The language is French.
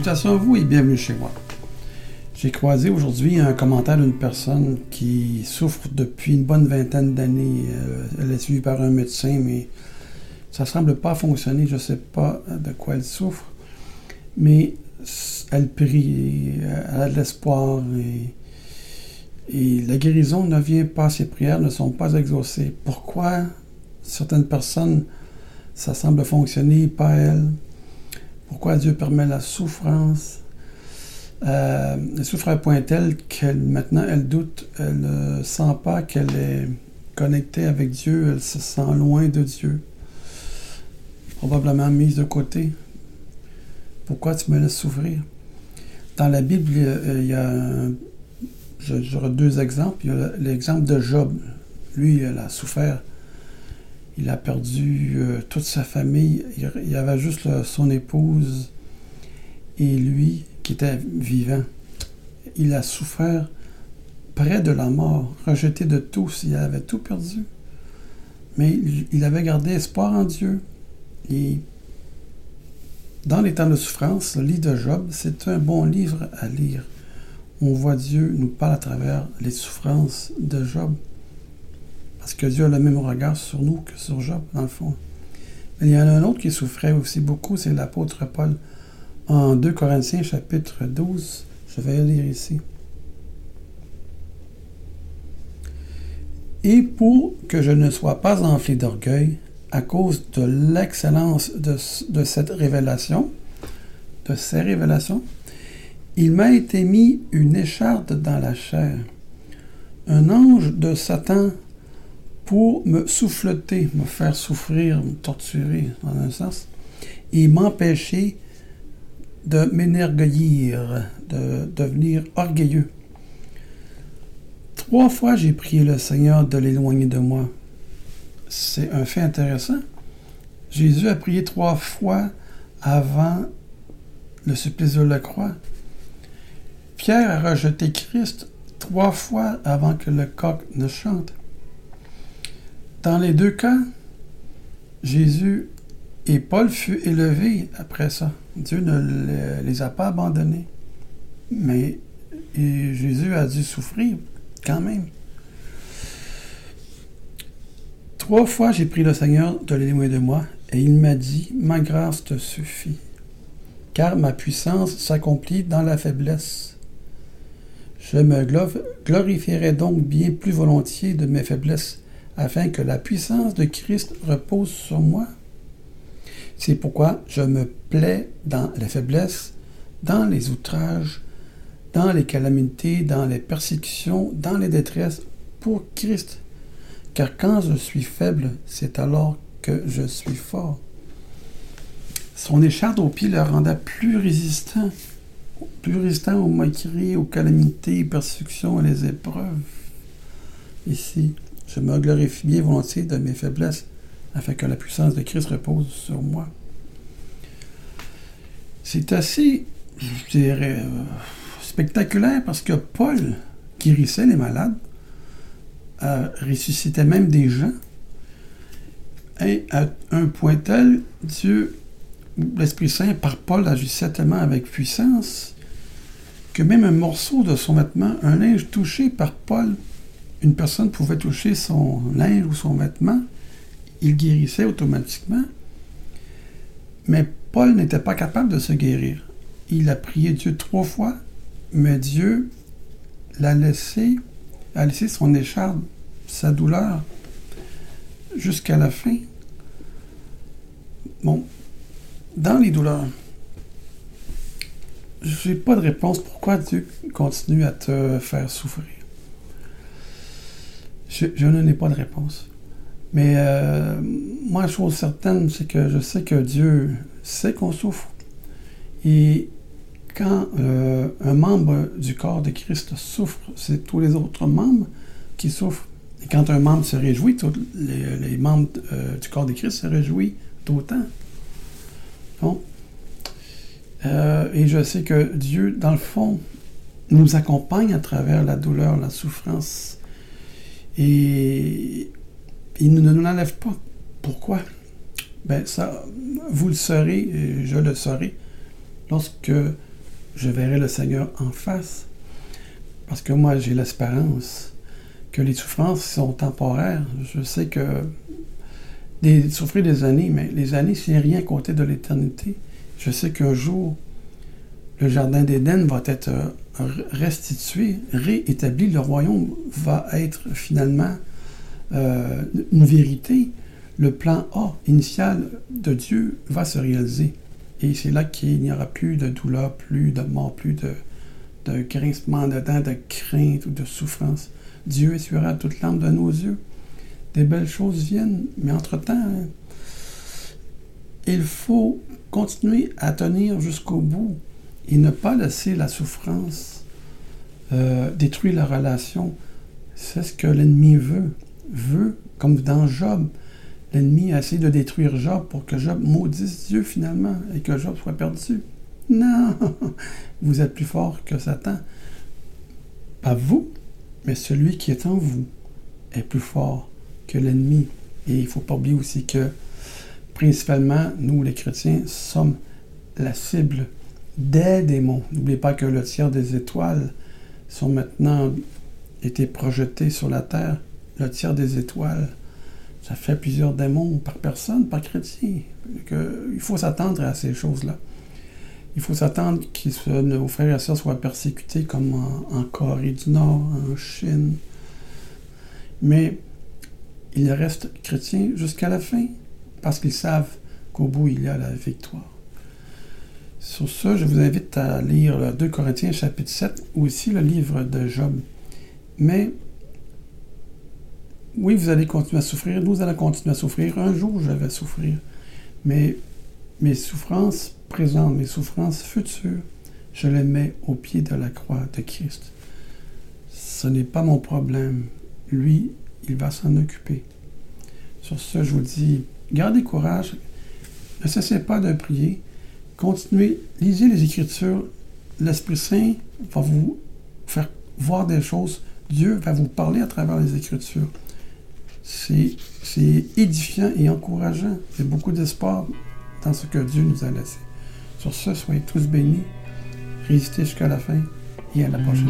Salutations à vous et bienvenue chez moi. J'ai croisé aujourd'hui un commentaire d'une personne qui souffre depuis une bonne vingtaine d'années. Euh, elle est suivie par un médecin, mais ça semble pas fonctionner. Je ne sais pas de quoi elle souffre, mais elle prie, elle a de l'espoir et, et la guérison ne vient pas, ses prières ne sont pas exaucées. Pourquoi certaines personnes, ça semble fonctionner, pas elles? Pourquoi Dieu permet la souffrance? Euh, elle souffre à point tel qu'elle maintenant elle doute, elle ne sent pas qu'elle est connectée avec Dieu, elle se sent loin de Dieu, probablement mise de côté. Pourquoi tu me laisses souffrir? Dans la Bible, il y a, deux exemples. Il y a l'exemple de Job. Lui, il a souffert il a perdu euh, toute sa famille. Il, y avait juste son épouse et lui qui était vivant. Il a souffert près de la mort, rejeté de tous. Il avait tout perdu. Mais il, avait gardé espoir en Dieu. Et dans les temps de souffrance, le livre de Job, c'est un bon livre à lire. On voit Dieu nous parle à travers les souffrances de Job. Parce que Dieu a le même regard sur nous que sur Job, dans le fond. Mais il y en a un autre qui souffrait aussi beaucoup, c'est l'apôtre Paul. En 2 Corinthiens chapitre 12, je vais lire ici. Et pour que je ne sois pas enflé d'orgueil, à cause de l'excellence de, de, cette révélation, de ces révélations, il m'a été mis une écharde dans la chair. Un ange de Satan pour me souffleter, me faire souffrir, me torturer, en un sens, et m'empêcher de m'énergueillir, de devenir orgueilleux. Trois fois, j'ai prié le Seigneur de l'éloigner de moi. C'est un fait intéressant. Jésus a prié trois fois avant le supplice de la croix. Pierre a rejeté Christ trois fois avant que le coq ne chante. Dans les deux cas, Jésus et Paul furent élevés après ça. Dieu ne les a pas abandonnés. Mais Jésus a dû souffrir quand même. Trois fois, j'ai pris le Seigneur de l'éloigner de moi, et il m'a dit, ma grâce te suffit, car ma puissance s'accomplit dans la faiblesse. Je me glorifierai donc bien plus volontiers de mes faiblesses afin que la puissance de Christ repose sur moi. C'est pourquoi je me plais dans les faiblesses, dans les outrages, dans les calamités, dans les persécutions, dans les détresses, pour Christ. Car quand je suis faible, c'est alors que je suis fort. Son écharde au pied le rendait plus résistant, plus résistant aux moqueries, aux calamités, aux persécutions et les épreuves. Ici, je me glorifie bien volontiers de mes faiblesses, afin que la puissance de Christ repose sur moi. C'est assez, je dirais, euh, spectaculaire parce que Paul guérissait les malades, euh, ressuscitait même des gens, et à un point tel, Dieu, l'Esprit Saint, par Paul, agissait tellement avec puissance que même un morceau de son vêtement, un linge touché par Paul, une personne pouvait toucher son linge ou son vêtement, il guérissait automatiquement. Mais Paul n'était pas capable de se guérir. Il a prié Dieu trois fois, mais Dieu l'a laissé, a laissé son écharpe, sa douleur, jusqu'à la fin. Bon, dans les douleurs, je n'ai pas de réponse pourquoi Dieu continue à te faire souffrir. Je, je n'ai pas de réponse. Mais euh, moi, chose certaine, c'est que je sais que Dieu sait qu'on souffre. Et quand euh, un membre du corps de Christ souffre, c'est tous les autres membres qui souffrent. Et quand un membre se réjouit, tous les, membres euh, du corps de Christ se réjouissent d'autant. Bon. et je sais que Dieu, dans le fond, nous accompagne à travers la douleur, la souffrance, et il ne nous enlève pas. Pourquoi? Ben ça, vous le saurez, je le saurai, lorsque je verrai le Seigneur en face. Parce que moi, j'ai l'espérance que les souffrances sont temporaires. Je sais que des, souffrir des années, mais les années, c'est rien côté de l'éternité. Je sais qu'un jour, le jardin d'Éden va être euh, restitué, réétabli, le royaume va être finalement euh, une vérité. Le plan A initial de Dieu va se réaliser. Et c'est là qu'il n'y aura plus de douleur, plus de mort, plus de, grincement de dents, de crainte ou de souffrance. Dieu essuiera toute l'âme de nos yeux. Des belles choses viennent, mais entre-temps, il faut continuer à tenir jusqu'au bout et ne pas laisser la souffrance euh, détruire la relation. C'est ce que l'ennemi veut. Veut, comme dans Job, l'ennemi a essayé de détruire Job pour que Job maudisse Dieu finalement et que Job soit perdu. Non, vous êtes plus fort que Satan. Pas vous, mais celui qui est en vous est plus fort que l'ennemi. Et il ne faut pas oublier aussi que, principalement, nous, les chrétiens, sommes la cible des démons. N'oubliez pas que le tiers des étoiles sont maintenant été projetés sur la terre. Le tiers des étoiles, ça fait plusieurs démons par personne, par chrétien. il faut s'attendre à ces choses-là. Il faut s'attendre que nos frères et sœurs soient persécutés comme en, Corée du Nord, en Chine. Mais ils restent chrétiens jusqu'à la fin parce qu'ils savent qu'au bout, il y a la victoire. Sur ce, je vous invite à lire le 2 Corinthiens chapitre 7 ou aussi le livre de Job. Mais oui, vous allez continuer à souffrir, nous allons continuer à souffrir. Un jour, je vais souffrir. Mais mes souffrances présentes, mes souffrances futures, je les mets au pied de la croix de Christ. Ce n'est pas mon problème. Lui, il va s'en occuper. Sur ce, je vous dis, gardez courage, ne cessez pas de prier, continuez, lisez les Écritures. L'Esprit Saint va vous faire voir des choses. Dieu va vous parler à travers les Écritures. C'est édifiant et encourageant. A beaucoup d'espoir dans ce que Dieu nous a laissé. Sur ce, soyez tous bénis, résistez jusqu'à la fin et à la prochaine.